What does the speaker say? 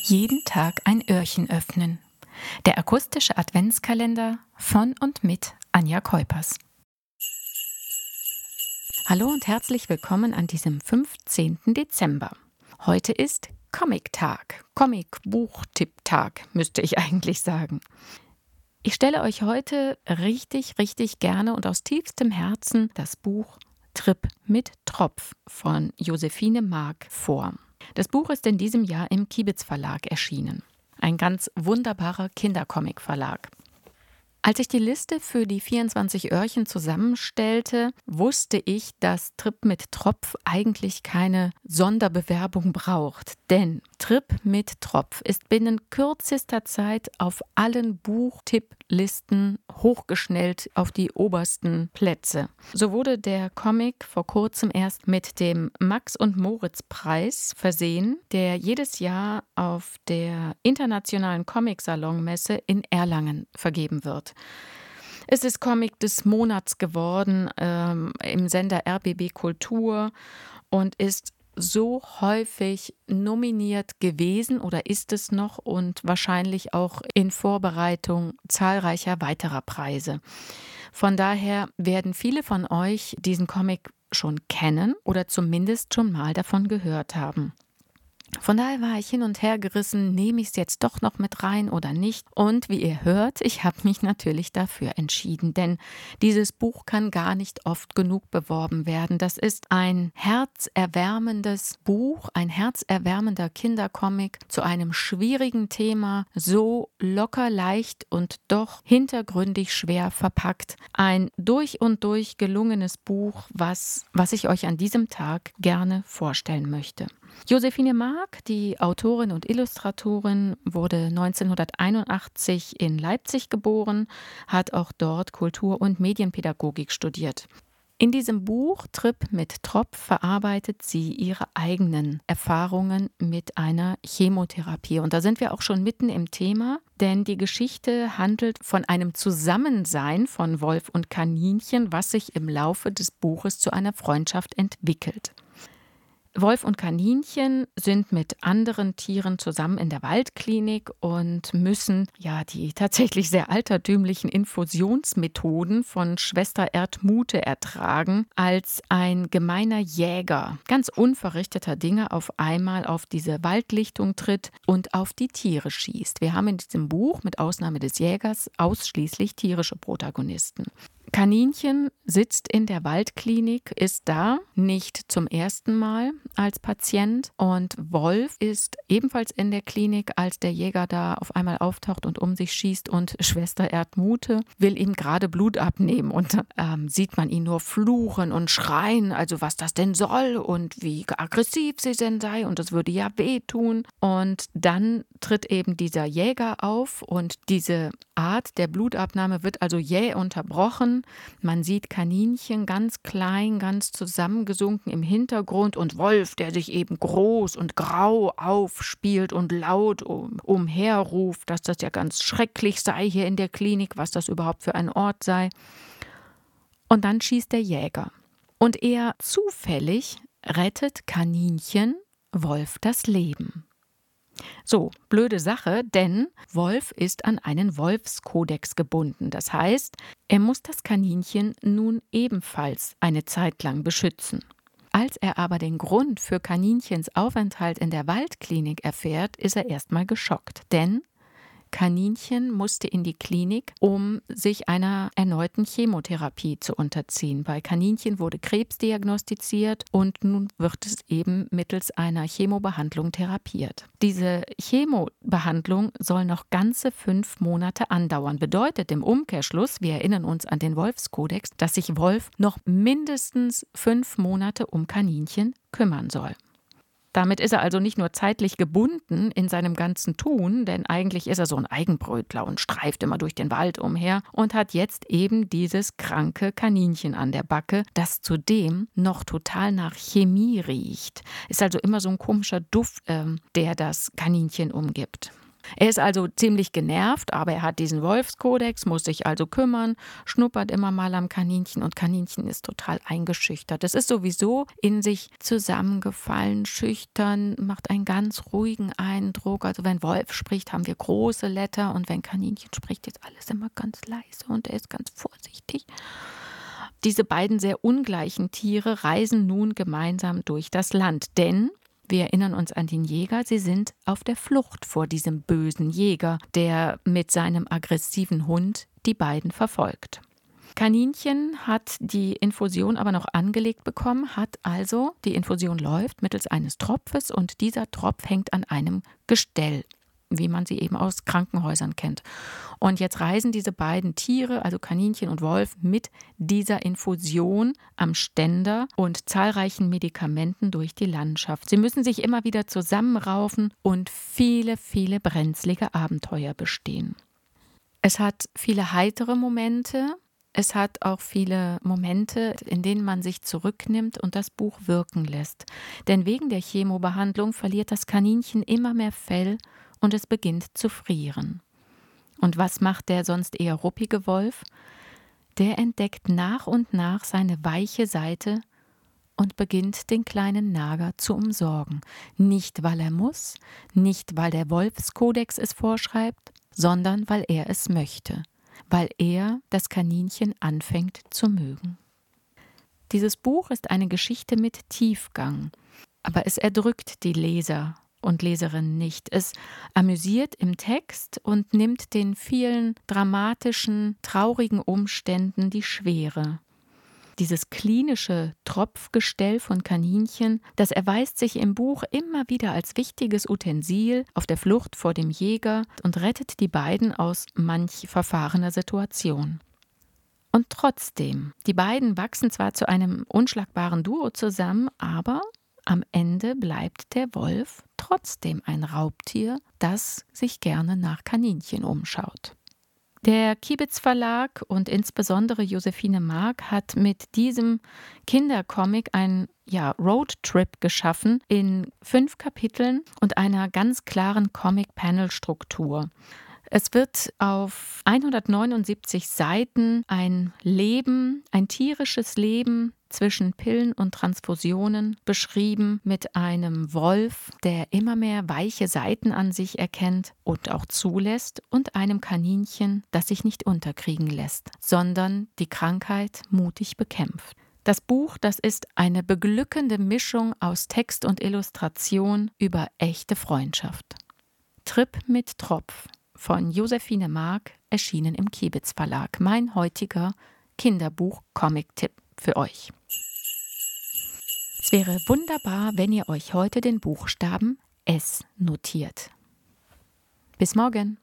Jeden Tag ein Öhrchen öffnen. Der akustische Adventskalender von und mit Anja Keupers. Hallo und herzlich willkommen an diesem 15. Dezember. Heute ist Comic-Tag, Comic-Buch-Tipp-Tag, müsste ich eigentlich sagen. Ich stelle euch heute richtig, richtig gerne und aus tiefstem Herzen das Buch Trip mit Tropf von Josephine Mark vor. Das Buch ist in diesem Jahr im Kibitz Verlag erschienen. Ein ganz wunderbarer Kindercomic-Verlag. Als ich die Liste für die 24 Öhrchen zusammenstellte, wusste ich, dass Trip mit Tropf eigentlich keine Sonderbewerbung braucht. Denn Trip mit Tropf ist binnen kürzester Zeit auf allen Buchtipplisten hochgeschnellt auf die obersten Plätze. So wurde der Comic vor kurzem erst mit dem Max und Moritz Preis versehen, der jedes Jahr auf der internationalen Comic-Salon-Messe in Erlangen vergeben wird. Es ist Comic des Monats geworden ähm, im Sender RBB Kultur und ist so häufig nominiert gewesen oder ist es noch und wahrscheinlich auch in Vorbereitung zahlreicher weiterer Preise. Von daher werden viele von euch diesen Comic schon kennen oder zumindest schon mal davon gehört haben. Von daher war ich hin und her gerissen, nehme ich es jetzt doch noch mit rein oder nicht. Und wie ihr hört, ich habe mich natürlich dafür entschieden, denn dieses Buch kann gar nicht oft genug beworben werden. Das ist ein herzerwärmendes Buch, ein herzerwärmender Kindercomic zu einem schwierigen Thema, so locker leicht und doch hintergründig schwer verpackt. Ein durch und durch gelungenes Buch, was, was ich euch an diesem Tag gerne vorstellen möchte. Josephine Mark, die Autorin und Illustratorin, wurde 1981 in Leipzig geboren, hat auch dort Kultur- und Medienpädagogik studiert. In diesem Buch Trip mit Tropf verarbeitet sie ihre eigenen Erfahrungen mit einer Chemotherapie. Und da sind wir auch schon mitten im Thema, denn die Geschichte handelt von einem Zusammensein von Wolf und Kaninchen, was sich im Laufe des Buches zu einer Freundschaft entwickelt. Wolf und Kaninchen sind mit anderen Tieren zusammen in der Waldklinik und müssen ja die tatsächlich sehr altertümlichen Infusionsmethoden von Schwester Erdmute ertragen, als ein gemeiner Jäger ganz unverrichteter Dinge auf einmal auf diese Waldlichtung tritt und auf die Tiere schießt. Wir haben in diesem Buch mit Ausnahme des Jägers ausschließlich tierische Protagonisten. Kaninchen sitzt in der Waldklinik, ist da nicht zum ersten Mal als Patient. Und Wolf ist ebenfalls in der Klinik, als der Jäger da auf einmal auftaucht und um sich schießt. Und Schwester Erdmute will ihm gerade Blut abnehmen. Und ähm, sieht man ihn nur fluchen und schreien, also was das denn soll und wie aggressiv sie denn sei. Und es würde ja wehtun. Und dann tritt eben dieser Jäger auf. Und diese Art der Blutabnahme wird also jäh unterbrochen man sieht Kaninchen ganz klein, ganz zusammengesunken im Hintergrund und Wolf, der sich eben groß und grau aufspielt und laut um, umherruft, dass das ja ganz schrecklich sei hier in der Klinik, was das überhaupt für ein Ort sei. Und dann schießt der Jäger. Und eher zufällig rettet Kaninchen Wolf das Leben. So, blöde Sache, denn Wolf ist an einen Wolfskodex gebunden. Das heißt, er muss das Kaninchen nun ebenfalls eine Zeit lang beschützen. Als er aber den Grund für Kaninchens Aufenthalt in der Waldklinik erfährt, ist er erstmal geschockt, denn Kaninchen musste in die Klinik, um sich einer erneuten Chemotherapie zu unterziehen. Bei Kaninchen wurde Krebs diagnostiziert und nun wird es eben mittels einer Chemobehandlung therapiert. Diese Chemobehandlung soll noch ganze fünf Monate andauern. Bedeutet im Umkehrschluss, wir erinnern uns an den Wolfskodex, dass sich Wolf noch mindestens fünf Monate um Kaninchen kümmern soll. Damit ist er also nicht nur zeitlich gebunden in seinem ganzen Tun, denn eigentlich ist er so ein Eigenbrötler und streift immer durch den Wald umher und hat jetzt eben dieses kranke Kaninchen an der Backe, das zudem noch total nach Chemie riecht. Ist also immer so ein komischer Duft, äh, der das Kaninchen umgibt. Er ist also ziemlich genervt, aber er hat diesen Wolfskodex, muss sich also kümmern, schnuppert immer mal am Kaninchen und Kaninchen ist total eingeschüchtert. Es ist sowieso in sich zusammengefallen, schüchtern, macht einen ganz ruhigen Eindruck. Also wenn Wolf spricht, haben wir große Letter und wenn Kaninchen spricht, ist alles immer ganz leise und er ist ganz vorsichtig. Diese beiden sehr ungleichen Tiere reisen nun gemeinsam durch das Land, denn wir erinnern uns an den Jäger. Sie sind auf der Flucht vor diesem bösen Jäger, der mit seinem aggressiven Hund die beiden verfolgt. Kaninchen hat die Infusion aber noch angelegt bekommen, hat also, die Infusion läuft mittels eines Tropfes und dieser Tropf hängt an einem Gestell wie man sie eben aus Krankenhäusern kennt. Und jetzt reisen diese beiden Tiere, also Kaninchen und Wolf, mit dieser Infusion am Ständer und zahlreichen Medikamenten durch die Landschaft. Sie müssen sich immer wieder zusammenraufen und viele, viele brenzlige Abenteuer bestehen. Es hat viele heitere Momente, es hat auch viele Momente, in denen man sich zurücknimmt und das Buch wirken lässt. Denn wegen der Chemobehandlung verliert das Kaninchen immer mehr Fell und es beginnt zu frieren. Und was macht der sonst eher ruppige Wolf? Der entdeckt nach und nach seine weiche Seite und beginnt den kleinen Nager zu umsorgen. Nicht weil er muss, nicht weil der Wolfskodex es vorschreibt, sondern weil er es möchte, weil er das Kaninchen anfängt zu mögen. Dieses Buch ist eine Geschichte mit Tiefgang, aber es erdrückt die Leser und Leserinnen nicht. Es amüsiert im Text und nimmt den vielen dramatischen, traurigen Umständen die Schwere. Dieses klinische Tropfgestell von Kaninchen, das erweist sich im Buch immer wieder als wichtiges Utensil auf der Flucht vor dem Jäger und rettet die beiden aus manch verfahrener Situation. Und trotzdem, die beiden wachsen zwar zu einem unschlagbaren Duo zusammen, aber am Ende bleibt der Wolf trotzdem ein Raubtier, das sich gerne nach Kaninchen umschaut. Der Kibitz Verlag und insbesondere Josephine Mark hat mit diesem Kindercomic einen ja, Roadtrip geschaffen in fünf Kapiteln und einer ganz klaren Comic-Panel-Struktur. Es wird auf 179 Seiten ein Leben, ein tierisches Leben zwischen Pillen und Transfusionen beschrieben mit einem Wolf, der immer mehr weiche Seiten an sich erkennt und auch zulässt, und einem Kaninchen, das sich nicht unterkriegen lässt, sondern die Krankheit mutig bekämpft. Das Buch, das ist eine beglückende Mischung aus Text und Illustration über echte Freundschaft. Trip mit Tropf von Josephine Mark, erschienen im Kiebitz Verlag. Mein heutiger Kinderbuch-Comic-Tipp für euch. Es wäre wunderbar, wenn ihr euch heute den Buchstaben S notiert. Bis morgen.